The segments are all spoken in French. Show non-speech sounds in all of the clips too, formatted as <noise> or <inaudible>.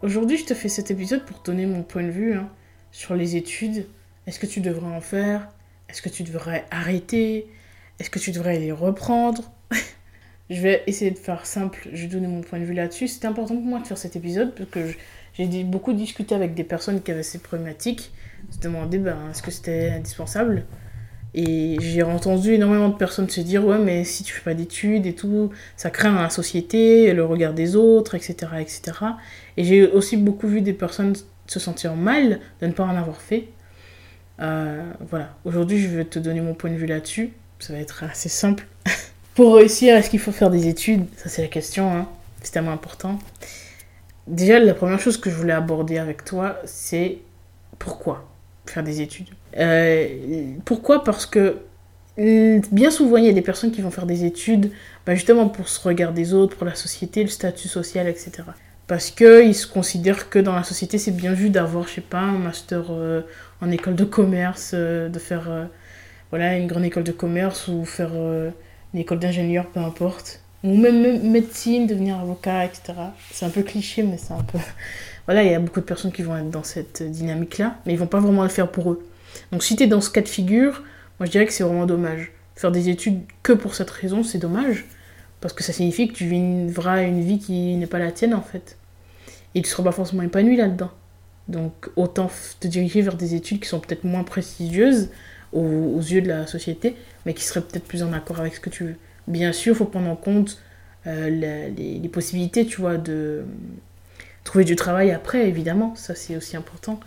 Aujourd'hui, je te fais cet épisode pour donner mon point de vue hein, sur les études. Est-ce que tu devrais en faire? Est-ce que tu devrais arrêter? Est-ce que tu devrais les reprendre? <laughs> Je vais essayer de faire simple, je vais donner mon point de vue là-dessus. C'était important pour moi de faire cet épisode parce que j'ai beaucoup discuté avec des personnes qui avaient ces problématiques. Se demander ben, est-ce que c'était indispensable? Et j'ai entendu énormément de personnes se dire ouais mais si tu fais pas d'études et tout, ça craint la société, le regard des autres, etc. etc. Et j'ai aussi beaucoup vu des personnes se sentir mal de ne pas en avoir fait. Euh, voilà, aujourd'hui je vais te donner mon point de vue là-dessus. Ça va être assez simple. <laughs> Pour réussir, est-ce qu'il faut faire des études? Ça c'est la question, hein. c'est tellement important. Déjà, la première chose que je voulais aborder avec toi, c'est pourquoi? Faire des études. Euh, pourquoi? Parce que mm, bien souvent, il y a des personnes qui vont faire des études bah, justement pour ce regard des autres, pour la société, le statut social, etc. Parce qu'ils se considèrent que dans la société, c'est bien vu d'avoir, je sais pas, un master euh, en école de commerce, euh, de faire voilà, une grande école de commerce ou faire une école d'ingénieur, peu importe. Ou même médecine, devenir avocat, etc. C'est un peu cliché, mais c'est un peu <laughs> voilà, il y a beaucoup de personnes qui vont être dans cette dynamique-là, mais ils vont pas vraiment le faire pour eux. Donc si tu es dans ce cas de figure, moi je dirais que c'est vraiment dommage. Faire des études que pour cette raison, c'est dommage, parce que ça signifie que tu vivras une vie qui n'est pas la tienne en fait. Et tu seras pas forcément épanoui là-dedans. Donc autant te diriger vers des études qui sont peut-être moins prestigieuses aux, yeux de la société, mais qui seraient peut-être plus en accord avec ce que tu veux. Bien sûr, il faut prendre en compte euh, les, possibilités, tu vois, de, Trouver du travail après, évidemment, ça c'est aussi important.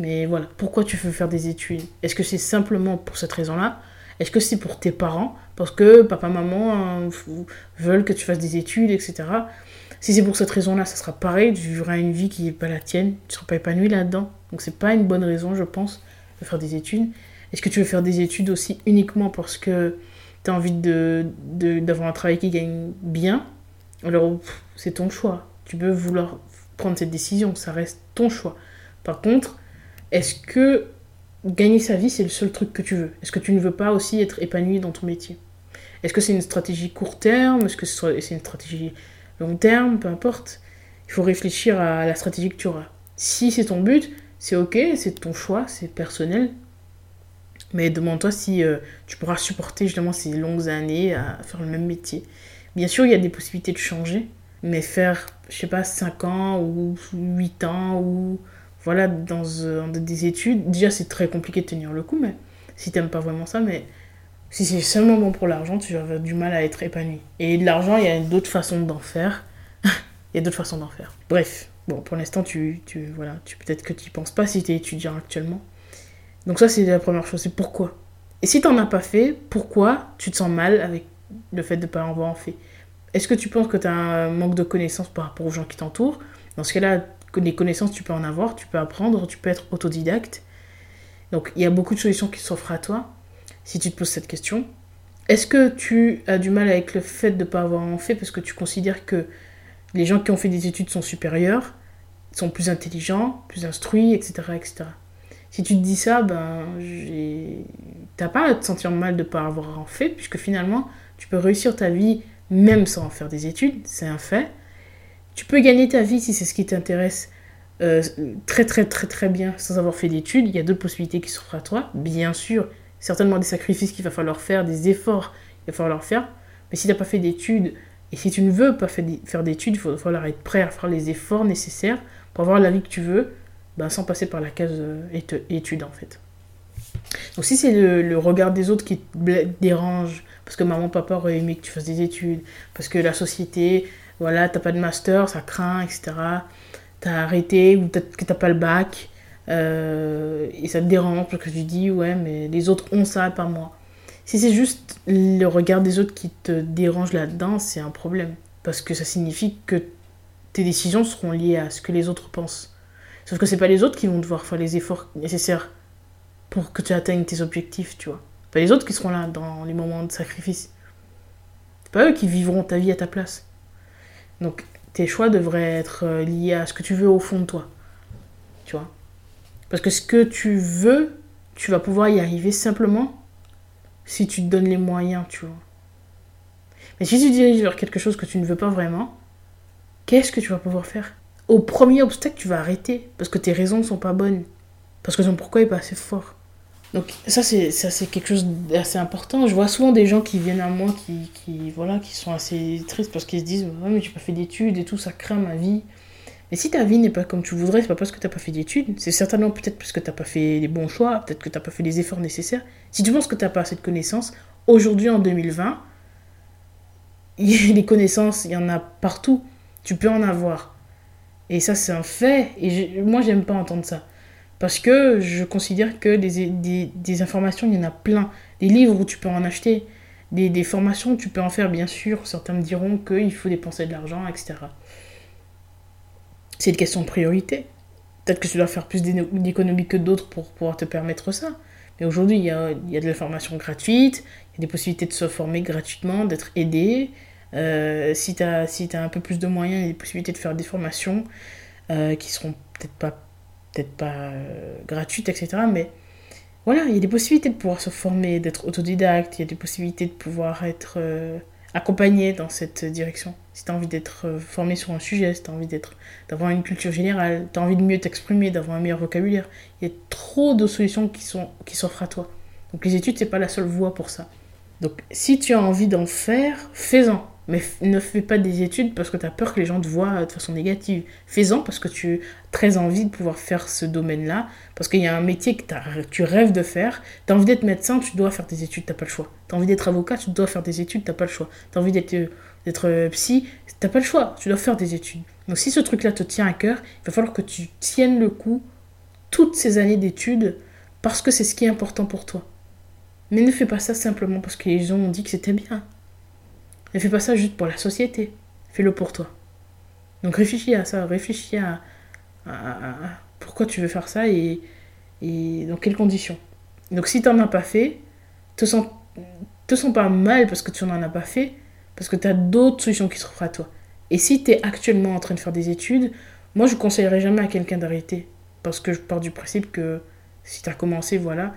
Mais voilà, pourquoi tu veux faire des études? Est-ce que c'est simplement pour cette raison-là? Est-ce que c'est pour tes parents? Parce que papa, maman hein, veulent que tu fasses des études, etc. Si c'est pour cette raison-là, ça sera pareil, tu vivras une vie qui n'est pas la tienne, tu ne seras pas épanoui là-dedans. Donc c'est pas une bonne raison, je pense, de faire des études. Est-ce que tu veux faire des études aussi uniquement parce que tu as envie d'avoir de, un travail qui gagne bien Alors c'est ton choix. Tu peux vouloir prendre cette décision, ça reste ton choix. Par contre, est-ce que gagner sa vie, c'est le seul truc que tu veux? Est-ce que tu ne veux pas aussi être épanoui dans ton métier? Est-ce que c'est une stratégie court terme? Est-ce que c'est une stratégie long terme? Peu importe. Il faut réfléchir à la stratégie que tu auras. Si c'est ton but, c'est ok, c'est ton choix, c'est personnel. Mais demande-toi si euh, tu pourras supporter justement ces longues années à faire le même métier. Bien sûr, il y a des possibilités de changer, mais faire, je sais pas, 5 ans ou 8 ans ou voilà, dans, des études, déjà c'est très compliqué de tenir le coup, mais si t'aimes pas vraiment ça, mais si c'est seulement bon pour l'argent, tu vas avoir du mal à être épanoui. Et de l'argent, il y a d'autres façons d'en faire. <laughs> il y a d'autres façons d'en faire. Bref, bon, pour l'instant, tu, tu, voilà, tu, peut-être que tu n'y penses pas si tu es étudiant actuellement. Donc ça, c'est la première chose, c'est pourquoi. Et si tu n'en as pas fait, pourquoi tu te sens mal avec le fait de ne pas en avoir fait? Est-ce que tu penses que tu as un manque de connaissances par rapport aux gens qui t'entourent? Dans ce cas-là, des connaissances, tu peux en avoir, tu peux apprendre, tu peux être autodidacte. Donc, il y a beaucoup de solutions qui s'offrent à toi si tu te poses cette question. Est-ce que tu as du mal avec le fait de ne pas avoir en fait parce que tu considères que les gens qui ont fait des études sont supérieurs, sont plus intelligents, plus instruits, etc. etc. Si tu te dis ça, ben, t'as pas à te sentir mal de ne pas avoir en fait, puisque finalement, tu peux réussir ta vie même sans faire des études, c'est un fait. Tu peux gagner ta vie si c'est ce qui t'intéresse euh, très très très très bien sans avoir fait d'études. Il y a d'autres possibilités qui s'offrent à toi, bien sûr. Certainement des sacrifices qu'il va falloir faire, des efforts qu'il va falloir faire. Mais si tu n'as pas fait d'études, et si tu ne veux pas faire d'études, il va falloir être prêt à faire les efforts nécessaires pour avoir la vie que tu veux, ben, sans passer par la case euh, études en fait. Donc si c'est le, regard des autres qui te dérange, parce que maman, papa auraient aimé que tu fasses des études, parce que la société, voilà, t'as pas de master, ça craint, etc. T'as arrêté, ou peut-être que t'as pas le bac, euh, et ça te dérange parce que tu dis, ouais, mais les autres ont ça, pas moi. Si c'est juste le regard des autres qui te dérange là-dedans, c'est un problème. Parce que ça signifie que tes décisions seront liées à ce que les autres pensent. Sauf que c'est pas les autres qui vont devoir faire les efforts nécessaires pour que tu atteignes tes objectifs, tu vois. Pas les autres qui seront là dans les moments de sacrifice. C'est pas eux qui vivront ta vie à ta place. Donc tes choix devraient être euh, liés à ce que tu veux au fond de toi. Tu vois Parce que ce que tu veux, tu vas pouvoir y arriver simplement si tu te donnes les moyens, tu vois. Mais si tu diriges vers quelque chose que tu ne veux pas vraiment, qu'est-ce que tu vas pouvoir faire? Au premier obstacle, tu vas arrêter parce que tes raisons ne sont pas bonnes. Parce que ton pourquoi n'est pas assez fort. Donc ça c'est ça c'est quelque chose d'assez important. Je vois souvent des gens qui viennent à moi qui, qui voilà qui sont assez tristes parce qu'ils se disent ouais mais j'ai pas fait d'études et tout ça craint ma vie. Mais si ta vie n'est pas comme tu voudrais, c'est pas parce que t'as pas fait d'études, c'est certainement peut-être parce que t'as pas fait les bons choix, peut-être que t'as pas fait les efforts nécessaires. Si tu penses que t'as pas assez de connaissances, aujourd'hui en 2020, <laughs> les connaissances, il y en a partout. Tu peux en avoir. Et ça c'est un fait. Et moi j'aime pas entendre ça. Parce que je considère que des, des, informations, il y en a plein. Des livres où tu peux en acheter. Des, des formations, tu peux en faire, bien sûr. Certains me diront qu'il faut dépenser de l'argent, etc. C'est une question de priorité. Peut-être que tu dois faire plus d'économies que d'autres pour pouvoir te permettre ça. Mais aujourd'hui, il y a, il y a de la formation gratuite, il y a des possibilités de se former gratuitement, d'être aidé. Euh, si tu as, si un peu plus de moyens, il y a des possibilités de faire des formations euh, qui seront peut-être pas peut-être pas euh, gratuite, etc. Mais voilà, il y a des possibilités de pouvoir se former, d'être autodidacte, il y a des possibilités de pouvoir être euh, accompagné dans cette direction. Si tu as envie d'être formé sur un sujet, si tu as envie d'avoir une culture générale, tu as envie de mieux t'exprimer, d'avoir un meilleur vocabulaire, il y a trop de solutions qui s'offrent qui à toi. Donc les études, c'est pas la seule voie pour ça. Donc si tu as envie d'en faire, fais-en. Mais ne fais pas des études parce que tu as peur que les gens te voient de façon négative. Fais-en parce que tu as très envie de pouvoir faire ce domaine-là, parce qu'il y a un métier que tu rêves de faire. Tu as envie d'être médecin, tu dois faire des études, tu pas le choix. Tu as envie d'être avocat, tu dois faire des études, tu pas le choix. Tu as envie d'être euh, psy, tu pas le choix, tu dois faire des études. Donc si ce truc-là te tient à cœur, il va falloir que tu tiennes le coup toutes ces années d'études parce que c'est ce qui est important pour toi. Mais ne fais pas ça simplement parce que les gens ont dit que c'était bien. Ne fais pas ça juste pour la société. Fais-le pour toi. Donc réfléchis à ça, réfléchis à, pourquoi tu veux faire ça et, dans quelles conditions. Donc si tu n'en as pas fait, te sens, te sens pas mal parce que tu n'en as pas fait, parce que tu as d'autres solutions qui s'offrent à toi. Et si tu es actuellement en train de faire des études, moi je conseillerais jamais à quelqu'un d'arrêter. Parce que je pars du principe que si tu as commencé, voilà,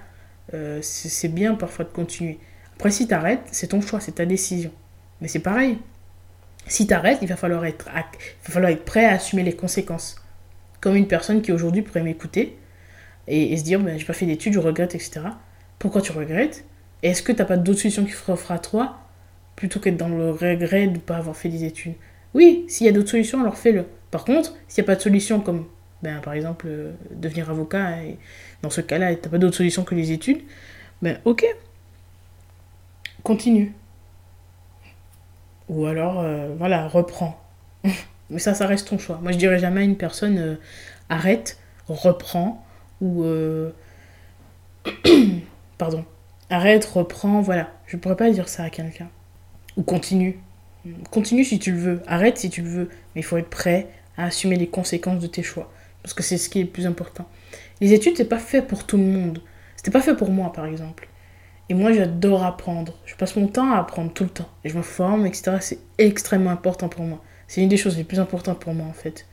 euh, c'est bien parfois de continuer. Après, si tu arrêtes, c'est ton choix, c'est ta décision. Mais c'est pareil. Si tu arrêtes, il va, falloir être, il va falloir être prêt à assumer les conséquences. Comme une personne qui aujourd'hui pourrait m'écouter et, se dire ben, j'ai pas fait d'études, je regrette, etc. Pourquoi tu regrettes? Est-ce que tu n'as pas d'autres solutions qui s'offrent à toi plutôt qu'être dans le regret de ne pas avoir fait des études? Oui, s'il y a d'autres solutions, alors fais-le. Par contre, s'il n'y a pas de solution comme ben, par exemple euh, devenir avocat, dans ce cas-là, tu n'as pas d'autre solution que les études, ben ok, continue. Ou alors, euh, voilà, reprends. <laughs> Mais ça, ça reste ton choix. Moi, je dirais jamais à une personne euh, arrête, reprends, ou. Euh, <clears throat> pardon. Arrête, reprends, voilà. Je pourrais pas dire ça à quelqu'un. Ou continue. Continue si tu le veux. Arrête si tu le veux. Mais il faut être prêt à assumer les conséquences de tes choix. Parce que c'est ce qui est le plus important. Les études, c'est pas fait pour tout le monde. C'était pas fait pour moi, par exemple. Et moi, j'adore apprendre. Je passe mon temps à apprendre tout le temps. Et je me forme, etc. C'est extrêmement important pour moi. C'est une des choses les plus importantes pour moi, en fait.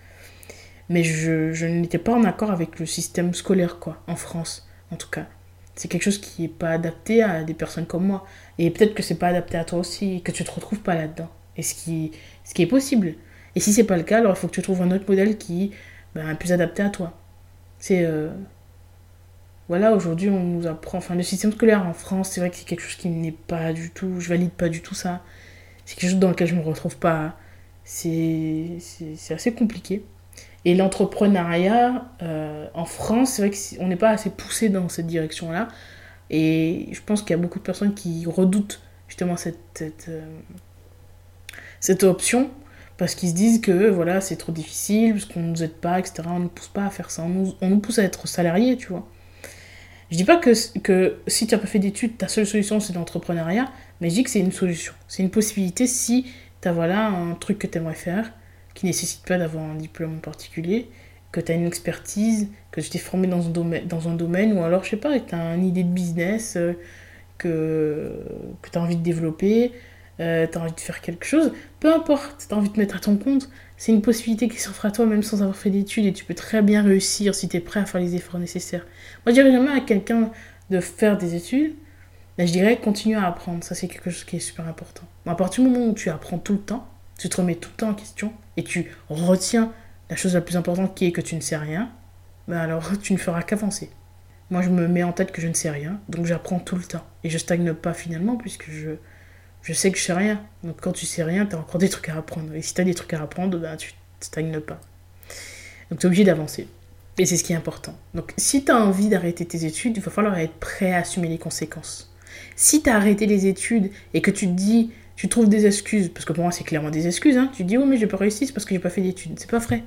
Mais je, je n'étais pas en accord avec le système scolaire, quoi, en France, en tout cas. C'est quelque chose qui n'est pas adapté à des personnes comme moi. Et peut-être que c'est pas adapté à toi aussi, que tu te retrouves pas là-dedans. Et ce qui, ce qui est possible. Et si c'est pas le cas, alors il faut que tu trouves un autre modèle qui ben, est plus adapté à toi. C'est. Euh, voilà, aujourd'hui, on nous apprend. Enfin, le système scolaire en France, c'est vrai que c'est quelque chose qui n'est pas du tout. Je valide pas du tout ça. C'est quelque chose dans lequel je me retrouve pas. C'est assez compliqué. Et l'entrepreneuriat euh, en France, c'est vrai qu'on n'est pas assez poussé dans cette direction-là. Et je pense qu'il y a beaucoup de personnes qui redoutent justement cette, cette, euh, cette option parce qu'ils se disent que voilà, c'est trop difficile, parce qu'on ne nous aide pas, etc. On ne nous pousse pas à faire ça. On nous, on nous pousse à être salarié, tu vois. Je dis pas que, si tu n'as pas fait d'études, ta seule solution c'est l'entrepreneuriat, mais je dis que c'est une solution. C'est une possibilité si tu as voilà, un truc que tu aimerais faire, qui ne nécessite pas d'avoir un diplôme en particulier, que tu as une expertise, que tu t'es formé dans un, domaine, dans un domaine, ou alors, je sais pas, que tu as une idée de business euh, que, que tu as envie de développer, euh, tu as envie de faire quelque chose, peu importe, tu as envie de te mettre à ton compte, c'est une possibilité qui s'offre à toi même sans avoir fait d'études et tu peux très bien réussir si tu es prêt à faire les efforts nécessaires. Moi, je dirais jamais à quelqu'un de faire des études, mais je dirais continue à apprendre. Ça, c'est quelque chose qui est super important. à partir du moment où tu apprends tout le temps, tu te remets tout le temps en question et tu retiens la chose la plus importante qui est que tu ne sais rien, ben alors <laughs> tu ne feras qu'avancer. Moi, je me mets en tête que je ne sais rien, donc j'apprends tout le temps. Et je stagne pas finalement, puisque je, je sais que je sais rien. Donc quand tu sais rien, tu as encore des trucs à apprendre. Et si tu as des trucs à apprendre, ben, tu stagnes pas. Donc tu es obligé d'avancer. Et c'est ce qui est important. Donc si tu as envie d'arrêter tes études, il va falloir être prêt à assumer les conséquences. Si tu as arrêté les études et que tu te dis, tu trouves des excuses, parce que pour moi c'est clairement des excuses, hein, tu te dis, oh mais j'ai pas réussi, c'est parce que j'ai pas fait d'études. C'est pas vrai.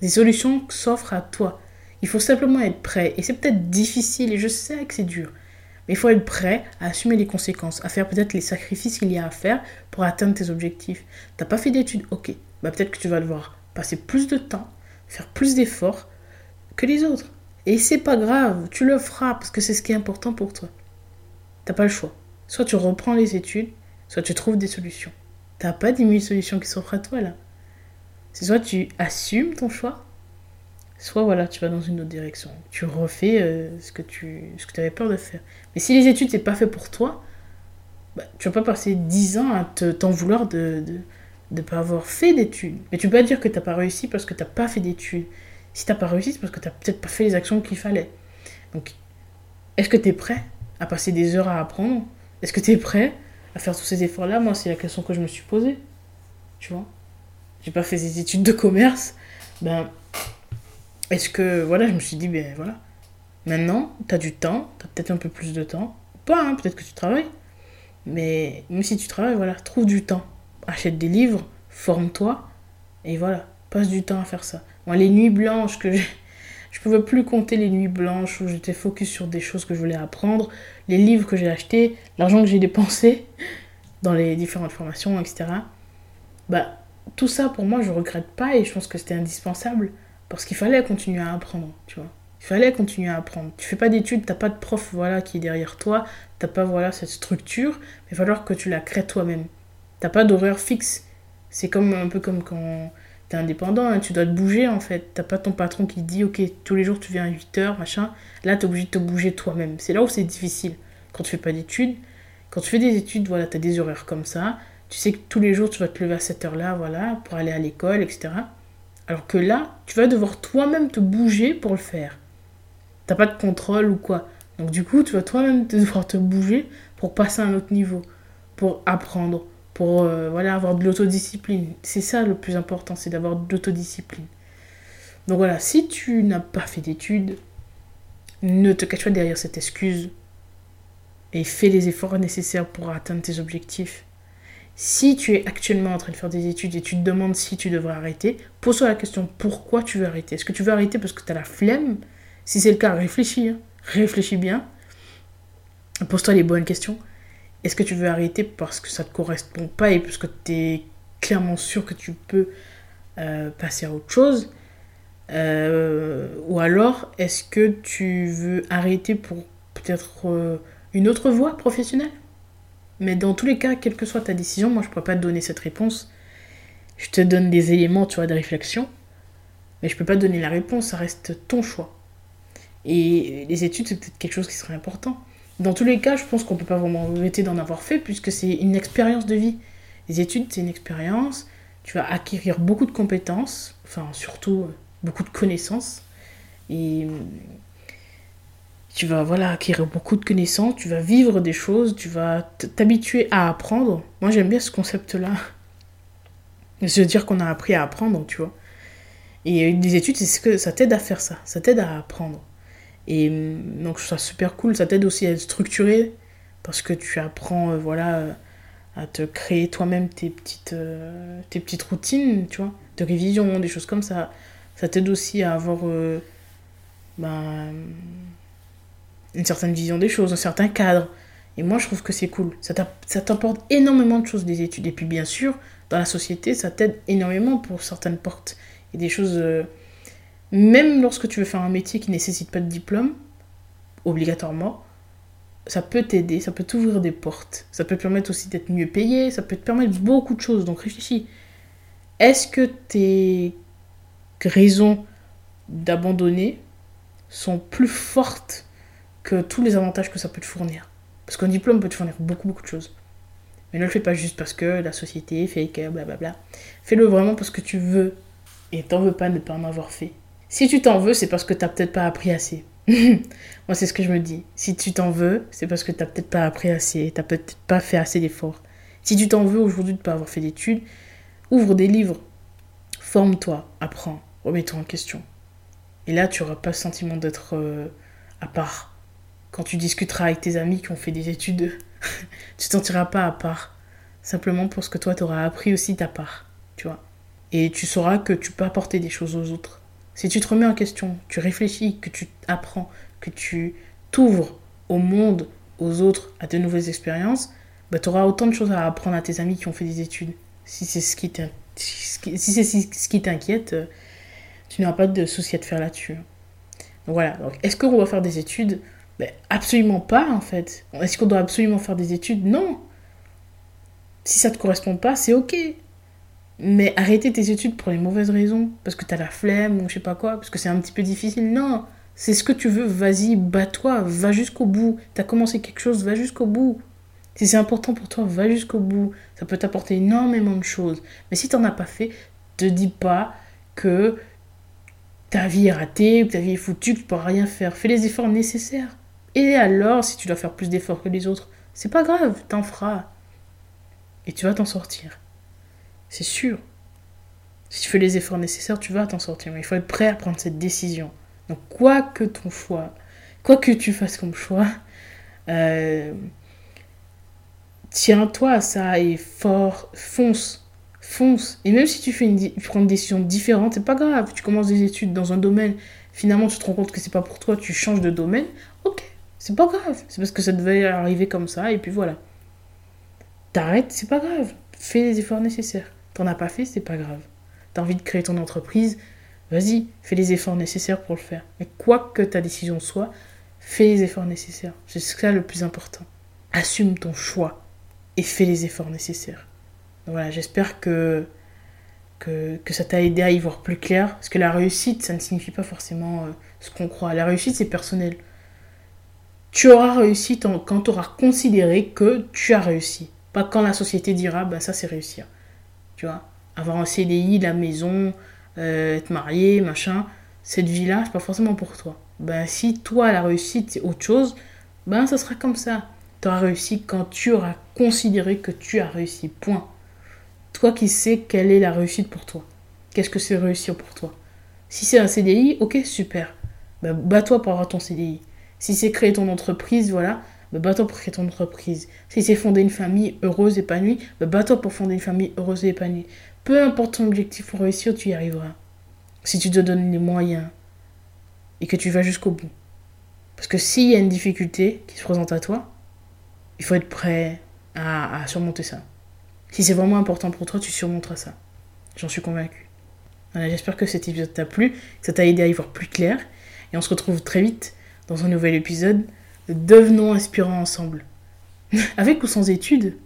Des solutions s'offrent à toi. Il faut simplement être prêt. Et c'est peut-être difficile et je sais que c'est dur. Mais il faut être prêt à assumer les conséquences, à faire peut-être les sacrifices qu'il y a à faire pour atteindre tes objectifs. T'as pas fait d'études, ok. Bah peut-être que tu vas devoir passer plus de temps, faire plus d'efforts que les autres. Et c'est pas grave, tu le feras parce que c'est ce qui est important pour toi. T'as pas le choix. Soit tu reprends les études, soit tu trouves des solutions. T'as pas 10 000 solutions qui s'offrent à toi là. C'est soit tu assumes ton choix, soit voilà, tu vas dans une autre direction. Tu refais euh, ce que tu ce que avais peur de faire. Mais si les études, c'est pas fait pour toi, bah, tu vas pas passer 10 ans à t'en vouloir de ne pas avoir fait d'études. Mais tu peux pas dire que tu n'as pas réussi parce que tu n'as pas fait d'études. Si tu n'as pas réussi, c'est parce que tu n'as peut-être pas fait les actions qu'il fallait. Donc, est-ce que tu es prêt à passer des heures à apprendre? Est-ce que tu es prêt à faire tous ces efforts-là? Moi, c'est la question que je me suis posée. Tu vois? J'ai pas fait des études de commerce. Ben, est-ce que, voilà, je me suis dit, ben voilà. Maintenant, tu as du temps, tu as peut-être un peu plus de temps. Pas, hein, peut-être que tu travailles. Mais même si tu travailles, voilà, trouve du temps. Achète des livres, forme-toi, et voilà, passe du temps à faire ça. Moi, les nuits blanches que j'ai. Je pouvais plus compter les nuits blanches où j'étais focus sur des choses que je voulais apprendre, les livres que j'ai achetés, l'argent que j'ai dépensé <laughs> dans les différentes formations, etc. Bah, tout ça pour moi, je regrette pas et je pense que c'était indispensable parce qu'il fallait continuer à apprendre, tu vois. Il fallait continuer à apprendre. Tu fais pas d'études, t'as pas de prof voilà, qui est derrière toi, t'as pas voilà, cette structure, mais il va falloir que tu la crées toi-même. T'as pas d'horaire fixe. C'est comme un peu comme quand t'es indépendant, hein, tu dois te bouger en fait. T'as pas ton patron qui te dit ok, tous les jours tu viens à 8h, machin. Là, t'es obligé de te bouger toi-même. C'est là où c'est difficile. Quand tu fais pas d'études, quand tu fais des études, voilà, t'as des horaires comme ça. Tu sais que tous les jours tu vas te lever à cette heure-là, voilà, pour aller à l'école, etc. Alors que là, tu vas devoir toi-même te bouger pour le faire. T'as pas de contrôle ou quoi. Donc du coup, tu vas toi-même <laughs> devoir te bouger pour passer à un autre niveau, pour apprendre, pour euh, avoir de l'autodiscipline. C'est ça le plus important, c'est d'avoir de l'autodiscipline. Donc voilà, si tu n'as pas fait d'études, ne te cache pas derrière cette excuse et fais les efforts nécessaires pour atteindre tes objectifs. Si tu es actuellement en train de faire des études et tu te demandes si tu devrais arrêter, pose-toi la question pourquoi tu veux arrêter? Est-ce que tu veux arrêter parce que tu as la flemme? Si c'est le cas, réfléchis. Hein. Réfléchis bien. Pose-toi les bonnes questions. Est-ce que tu veux arrêter parce que ça ne te correspond pas et parce que tu es clairement sûr que tu peux euh, passer à autre chose? Euh, Ou alors, est-ce que tu veux arrêter pour peut-être euh, une autre voie professionnelle? Mais dans tous les cas, quelle que soit ta décision, moi je ne pourrais pas te donner cette réponse. Je te donne des éléments, tu vois, de réflexion, mais je ne peux pas te donner la réponse, ça reste ton choix. Et les études, c'est peut-être quelque chose qui serait important. Dans tous les cas, je pense qu'on ne peut pas vraiment regretter d'en avoir fait, puisque c'est une expérience de vie. Les études, c'est une expérience, tu vas acquérir beaucoup de compétences, enfin surtout euh, beaucoup de connaissances. Et tu vas voilà acquérir beaucoup de connaissances, tu vas vivre des choses, tu vas t'habituer à apprendre. Moi j'aime bien ce concept-là. <laughs> Se dire qu'on a appris à apprendre, tu vois. Et des études, c'est ce que ça t'aide à faire ça, ça t'aide à apprendre. Et mm, donc je ça super cool, ça t'aide aussi à être structuré parce que tu apprends euh, voilà euh, à te créer toi-même tes petites euh, tes petites routines, tu vois, de révision, des choses comme ça. Ça t'aide aussi à avoir ben, une certaine vision des choses, un certain cadre. Et moi, je trouve que c'est cool. Ça t'apporte énormément de choses des études. Et puis, bien sûr, dans la société, ça t'aide énormément pour certaines portes. A des choses. Euh, même lorsque tu veux faire un métier qui ne nécessite pas de diplôme, obligatoirement, ça peut t'aider, ça peut t'ouvrir des portes. Ça peut te permettre aussi d'être mieux payé, ça peut te permettre beaucoup de choses. Donc réfléchis. Est-ce que tes raisons d'abandonner sont plus fortes que tous les avantages que ça peut te fournir Parce qu'un diplôme peut te fournir beaucoup, beaucoup de choses. Mais ne le fais pas juste parce que la société fait que blablabla. Fais-le vraiment parce que tu veux. Et t'en veux pas ne pas en avoir fait. Si tu t'en veux, c'est parce que t'as peut-être pas appris assez. <laughs> Moi, c'est ce que je me dis. Si tu t'en veux, c'est parce que t'as peut-être pas appris assez, t'as peut-être pas fait assez d'efforts. Si tu t'en veux aujourd'hui de ne pas avoir fait d'études, ouvre des livres, forme-toi, apprends, remets-toi en question. Et là, tu n'auras pas le sentiment d'être euh, à part. Quand tu discuteras avec tes amis qui ont fait des études, <laughs> tu ne te sentiras pas à part. Simplement parce que toi, tu auras appris aussi ta part. Tu vois. Et tu sauras que tu peux apporter des choses aux autres. Si tu te remets en question, tu réfléchis, que tu apprends, que tu t'ouvres au monde, aux autres, à de nouvelles expériences, bah, tu auras autant de choses à apprendre à tes amis qui ont fait des études. Si c'est ce qui t'inquiète, tu n'auras pas de souci à te faire là-dessus. Donc voilà. Est-ce qu'on doit faire des études ben, Absolument pas, en fait. Est-ce qu'on doit absolument faire des études? Non. Si ça te correspond pas, c'est ok. Mais arrêter tes études pour les mauvaises raisons, parce que tu as la flemme ou je sais pas quoi, parce que c'est un petit peu difficile, non. C'est ce que tu veux, vas-y, bats-toi, va jusqu'au bout. Tu as commencé quelque chose, va jusqu'au bout. Si c'est important pour toi, va jusqu'au bout. Ça peut t'apporter énormément de choses. Mais si tu n'en as pas fait, te dis pas que ta vie est ratée, que ta vie est foutue, que tu pourras rien faire. Fais les efforts nécessaires. Et alors, si tu dois faire plus d'efforts que les autres, c'est pas grave, t'en feras. Et tu vas t'en sortir. C'est sûr. Si tu fais les efforts nécessaires, tu vas t'en sortir. Mais il faut être prêt à prendre cette décision. Donc, quoi que ton choix, quoi que tu fasses comme choix, euh, tiens-toi à ça et fort, fonce. Fonce. Et même si tu fais une, prends une décision différente, c'est pas grave. Tu commences des études dans un domaine, finalement tu te rends compte que c'est pas pour toi, tu changes de domaine, ok, c'est pas grave. C'est parce que ça devait arriver comme ça, et puis voilà. T'arrêtes, c'est pas grave. Fais les efforts nécessaires. T'en as pas fait, c'est pas grave. T'as envie de créer ton entreprise, vas-y, fais les efforts nécessaires pour le faire. Mais quoi que ta décision soit, fais les efforts nécessaires. C'est ça le plus important. Assume ton choix et fais les efforts nécessaires. voilà, j'espère que, que, ça t'a aidé à y voir plus clair. Parce que la réussite, ça ne signifie pas forcément euh, ce qu'on croit. La réussite, c'est personnel. Tu auras réussi quand tu auras considéré que tu as réussi. Pas quand la société dira, bah ça c'est réussir. Tu vois avoir un CDI, la maison, euh, être marié, machin, cette vie-là, c'est pas forcément pour toi. Ben, si toi, la réussite, c'est autre chose, ben, ça sera comme ça. Tu auras réussi quand tu auras considéré que tu as réussi. Point. Toi qui sais quelle est la réussite pour toi. Qu'est-ce que c'est réussir pour toi? Si c'est un CDI, ok, super. Ben, bats-toi pour avoir ton CDI. Si c'est créer ton entreprise, voilà, ben, bats-toi pour créer ton entreprise. Si c'est fonder une famille heureuse, épanouie, ben, bats-toi pour fonder une famille heureuse et épanouie. Peu importe ton objectif pour réussir, tu y arriveras. Si tu te donnes les moyens et que tu vas jusqu'au bout. Parce que s'il y a une difficulté qui se présente à toi, il faut être prêt à, surmonter ça. Si c'est vraiment important pour toi, tu surmonteras ça. J'en suis convaincue. Voilà, j'espère que cet épisode t'a plu, que ça t'a aidé à y voir plus clair. Et on se retrouve très vite dans un nouvel épisode de Devenons inspirants ensemble. <laughs> Avec ou sans études,